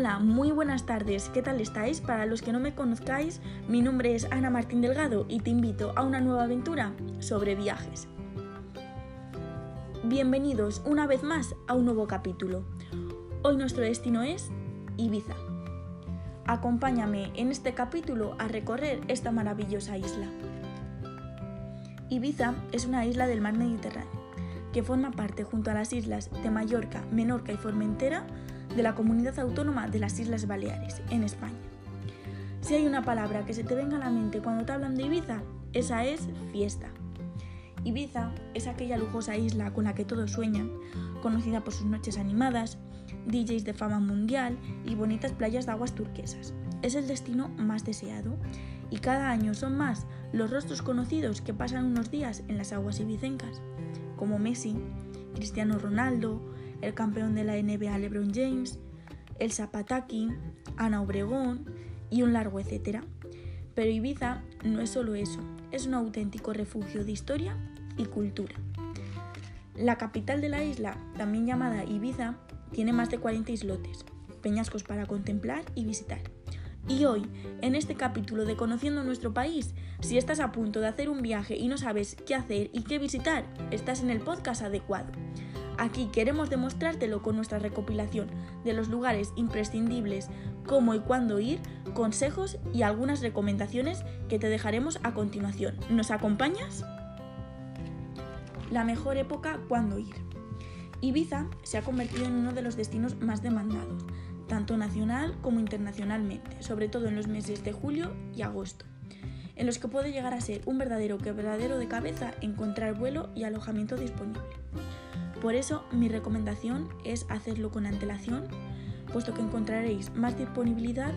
Hola, muy buenas tardes, ¿qué tal estáis? Para los que no me conozcáis, mi nombre es Ana Martín Delgado y te invito a una nueva aventura sobre viajes. Bienvenidos una vez más a un nuevo capítulo. Hoy nuestro destino es Ibiza. Acompáñame en este capítulo a recorrer esta maravillosa isla. Ibiza es una isla del mar Mediterráneo que forma parte junto a las islas de Mallorca, Menorca y Formentera de la Comunidad Autónoma de las Islas Baleares, en España. Si hay una palabra que se te venga a la mente cuando te hablan de Ibiza, esa es fiesta. Ibiza es aquella lujosa isla con la que todos sueñan, conocida por sus noches animadas, DJs de fama mundial y bonitas playas de aguas turquesas. Es el destino más deseado y cada año son más los rostros conocidos que pasan unos días en las aguas ibicencas, como Messi, Cristiano Ronaldo, el campeón de la NBA LeBron James, el Zapataki, Ana Obregón y un largo etcétera. Pero Ibiza no es solo eso, es un auténtico refugio de historia y cultura. La capital de la isla, también llamada Ibiza, tiene más de 40 islotes, peñascos para contemplar y visitar. Y hoy, en este capítulo de Conociendo nuestro país, si estás a punto de hacer un viaje y no sabes qué hacer y qué visitar, estás en el podcast adecuado. Aquí queremos demostrártelo con nuestra recopilación de los lugares imprescindibles, cómo y cuándo ir, consejos y algunas recomendaciones que te dejaremos a continuación. ¿Nos acompañas? La mejor época cuándo ir. Ibiza se ha convertido en uno de los destinos más demandados, tanto nacional como internacionalmente, sobre todo en los meses de julio y agosto, en los que puede llegar a ser un verdadero quebradero de cabeza encontrar vuelo y alojamiento disponible. Por eso mi recomendación es hacerlo con antelación, puesto que encontraréis más disponibilidad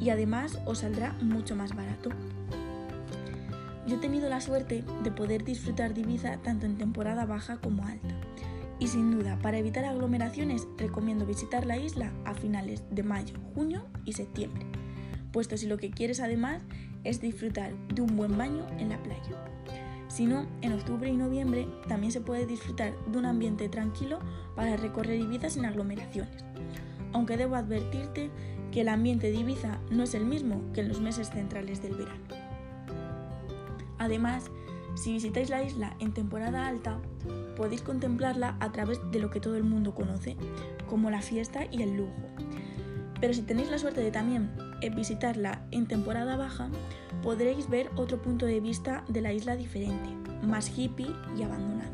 y además os saldrá mucho más barato. Yo he tenido la suerte de poder disfrutar de Ibiza tanto en temporada baja como alta. Y sin duda, para evitar aglomeraciones, recomiendo visitar la isla a finales de mayo, junio y septiembre, puesto si lo que quieres además es disfrutar de un buen baño en la playa. Si no, en octubre y noviembre también se puede disfrutar de un ambiente tranquilo para recorrer Ibiza sin aglomeraciones. Aunque debo advertirte que el ambiente de Ibiza no es el mismo que en los meses centrales del verano. Además, si visitáis la isla en temporada alta, podéis contemplarla a través de lo que todo el mundo conoce, como la fiesta y el lujo. Pero si tenéis la suerte de también visitarla en temporada baja, podréis ver otro punto de vista de la isla diferente, más hippie y abandonado.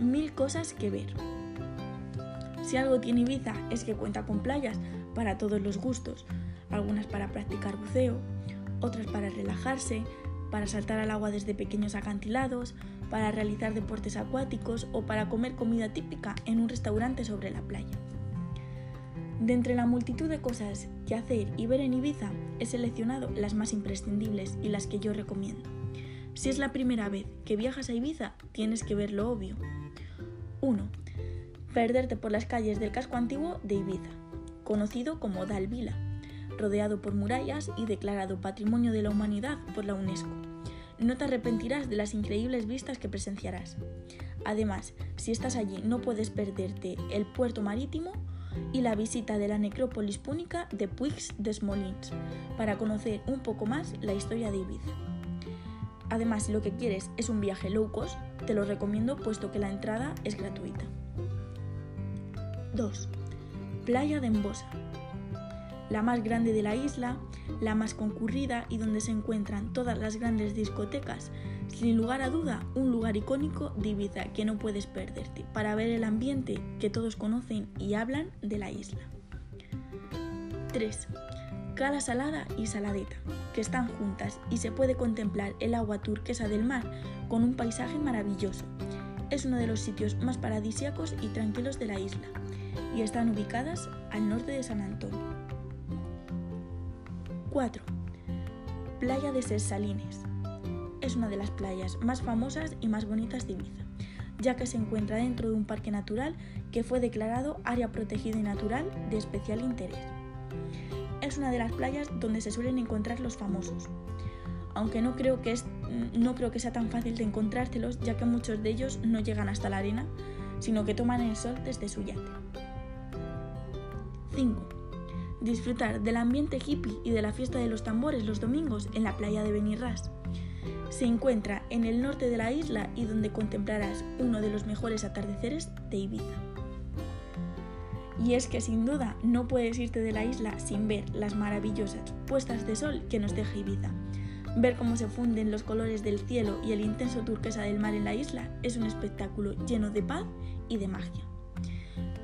Mil cosas que ver. Si algo tiene Ibiza es que cuenta con playas para todos los gustos, algunas para practicar buceo, otras para relajarse, para saltar al agua desde pequeños acantilados, para realizar deportes acuáticos o para comer comida típica en un restaurante sobre la playa. De entre la multitud de cosas que hacer y ver en Ibiza, he seleccionado las más imprescindibles y las que yo recomiendo. Si es la primera vez que viajas a Ibiza, tienes que ver lo obvio. 1. Perderte por las calles del casco antiguo de Ibiza, conocido como Dalvila, rodeado por murallas y declarado Patrimonio de la Humanidad por la UNESCO. No te arrepentirás de las increíbles vistas que presenciarás. Además, si estás allí no puedes perderte el puerto marítimo y la visita de la necrópolis púnica de Puig des Molins para conocer un poco más la historia de Ibiza. Además, si lo que quieres es un viaje low cost, te lo recomiendo puesto que la entrada es gratuita. 2. Playa de Embosa. La más grande de la isla, la más concurrida y donde se encuentran todas las grandes discotecas sin lugar a duda, un lugar icónico de Ibiza que no puedes perderte para ver el ambiente que todos conocen y hablan de la isla. 3. Cala Salada y Saladeta, que están juntas y se puede contemplar el agua turquesa del mar con un paisaje maravilloso. Es uno de los sitios más paradisíacos y tranquilos de la isla y están ubicadas al norte de San Antonio. 4. Playa de Ses Salines, es una de las playas más famosas y más bonitas de Ibiza, ya que se encuentra dentro de un parque natural que fue declarado área protegida y natural de especial interés. Es una de las playas donde se suelen encontrar los famosos, aunque no creo que, no creo que sea tan fácil de encontrártelos, ya que muchos de ellos no llegan hasta la arena, sino que toman el sol desde su yate. 5. Disfrutar del ambiente hippie y de la fiesta de los tambores los domingos en la playa de Benirras. Se encuentra en el norte de la isla y donde contemplarás uno de los mejores atardeceres de Ibiza. Y es que sin duda no puedes irte de la isla sin ver las maravillosas puestas de sol que nos deja Ibiza. Ver cómo se funden los colores del cielo y el intenso turquesa del mar en la isla es un espectáculo lleno de paz y de magia.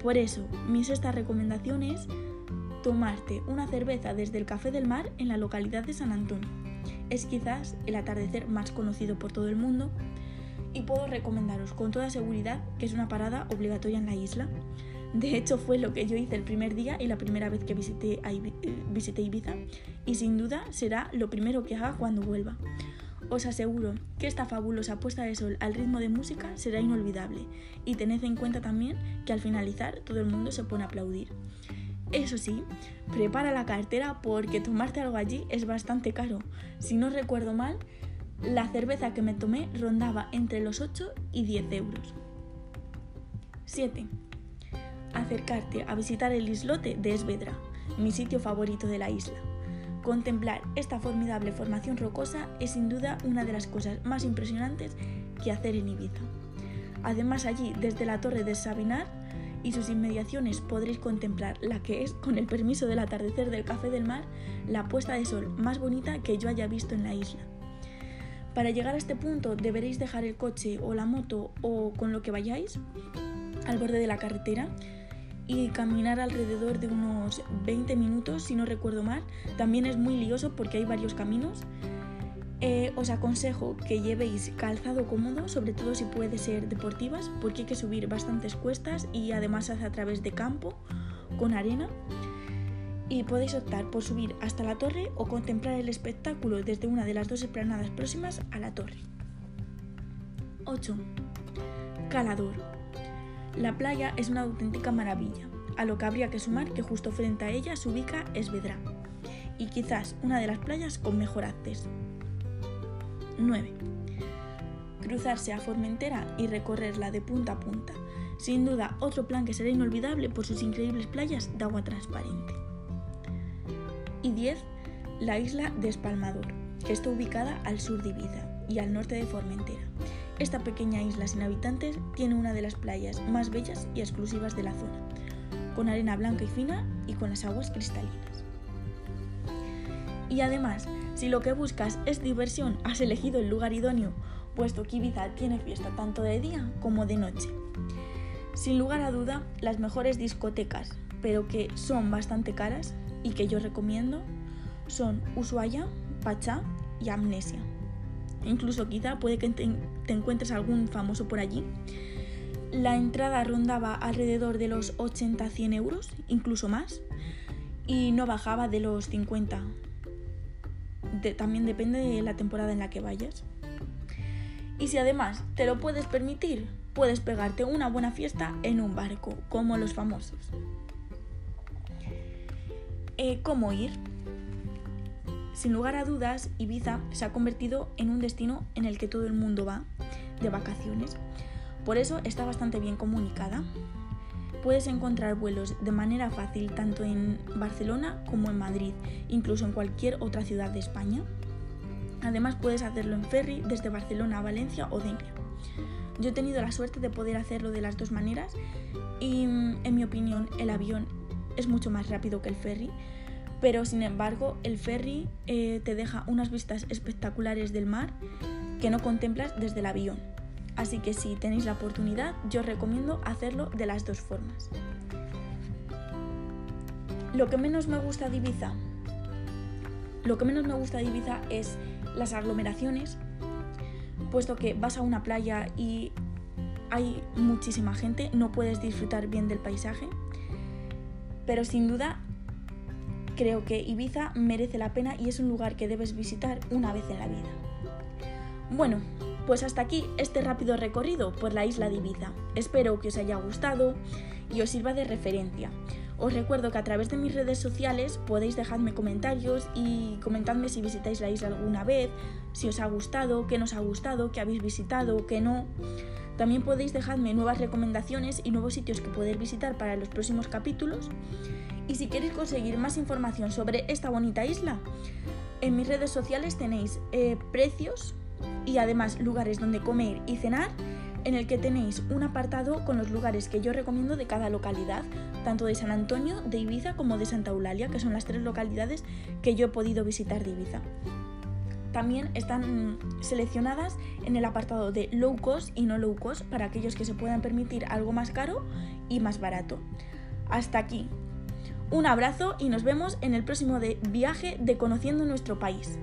Por eso, mi sexta recomendación es tomarte una cerveza desde el Café del Mar en la localidad de San Antonio. Es quizás el atardecer más conocido por todo el mundo y puedo recomendaros con toda seguridad que es una parada obligatoria en la isla. De hecho, fue lo que yo hice el primer día y la primera vez que visité, visité Ibiza, y sin duda será lo primero que haga cuando vuelva. Os aseguro que esta fabulosa puesta de sol al ritmo de música será inolvidable, y tened en cuenta también que al finalizar todo el mundo se pone a aplaudir. Eso sí, prepara la cartera porque tomarte algo allí es bastante caro. Si no recuerdo mal, la cerveza que me tomé rondaba entre los 8 y 10 euros. 7 acercarte a visitar el islote de Esvedra, mi sitio favorito de la isla. Contemplar esta formidable formación rocosa es sin duda una de las cosas más impresionantes que hacer en Ibiza. Además allí, desde la torre de Sabinar y sus inmediaciones podréis contemplar la que es, con el permiso del atardecer del Café del Mar, la puesta de sol más bonita que yo haya visto en la isla. Para llegar a este punto deberéis dejar el coche o la moto o con lo que vayáis al borde de la carretera y caminar alrededor de unos 20 minutos, si no recuerdo mal. También es muy lioso porque hay varios caminos. Eh, os aconsejo que llevéis calzado cómodo, sobre todo si puede ser deportivas, porque hay que subir bastantes cuestas y además hace a través de campo con arena. Y podéis optar por subir hasta la torre o contemplar el espectáculo desde una de las dos esplanadas próximas a la torre. 8. Calador. La playa es una auténtica maravilla, a lo que habría que sumar que justo frente a ella se ubica Esvedra, y quizás una de las playas con mejor acceso. 9. Cruzarse a Formentera y recorrerla de punta a punta, sin duda otro plan que será inolvidable por sus increíbles playas de agua transparente. Y 10. La isla de Espalmador, que está ubicada al sur de Ibiza y al norte de Formentera esta pequeña isla sin habitantes tiene una de las playas más bellas y exclusivas de la zona, con arena blanca y fina y con las aguas cristalinas. Y además, si lo que buscas es diversión, has elegido el lugar idóneo, puesto que Ibiza tiene fiesta tanto de día como de noche. Sin lugar a duda, las mejores discotecas, pero que son bastante caras y que yo recomiendo, son Ushuaia, Pachá y Amnesia incluso quizá puede que te, encuentres algún famoso por allí. La entrada rondaba alrededor de los 80-100 euros, incluso más, y no bajaba de los 50. También depende de la temporada en la que vayas. Y si además te lo puedes permitir, puedes pegarte una buena fiesta en un barco, como los famosos. Eh, ¿Cómo ir? Sin lugar a dudas, Ibiza se ha convertido en un destino en el que todo el mundo va de vacaciones. Por eso está bastante bien comunicada. Puedes encontrar vuelos de manera fácil tanto en Barcelona como en Madrid, incluso en cualquier otra ciudad de España. Además puedes hacerlo en ferry desde Barcelona a Valencia o Denia. Yo he tenido la suerte de poder hacerlo de las dos maneras y en mi opinión el avión es mucho más rápido que el ferry, pero sin embargo el ferry eh, te deja unas vistas espectaculares del mar que no contemplas desde el avión. Así que si tenéis la oportunidad, yo os recomiendo hacerlo de las dos formas. Lo que menos me gusta de Ibiza, lo que menos me gusta de Ibiza es las aglomeraciones, puesto que vas a una playa y hay muchísima gente, no puedes disfrutar bien del paisaje, pero sin duda Creo que Ibiza merece la pena y es un lugar que debes visitar una vez en la vida. Bueno, pues hasta aquí este rápido recorrido por la isla de Ibiza. Espero que os haya gustado y os sirva de referencia. Os recuerdo que a través de mis redes sociales podéis dejarme comentarios y comentadme si visitáis la isla alguna vez, si os ha gustado, qué nos ha gustado, qué habéis visitado, qué no. También podéis dejarme nuevas recomendaciones y nuevos sitios que poder visitar para los próximos capítulos. Y si queréis conseguir más información sobre esta bonita isla, en mis redes sociales tenéis eh, precios y además lugares donde comer y cenar en el que tenéis un apartado con los lugares que yo recomiendo de cada localidad, tanto de San Antonio, de Ibiza como de Santa Eulalia, que son las tres localidades que yo he podido visitar de Ibiza. También están seleccionadas en el apartado de low cost y no low cost para aquellos que se puedan permitir algo más caro y más barato. Hasta aquí. Un abrazo y nos vemos en el próximo de viaje de Conociendo nuestro país.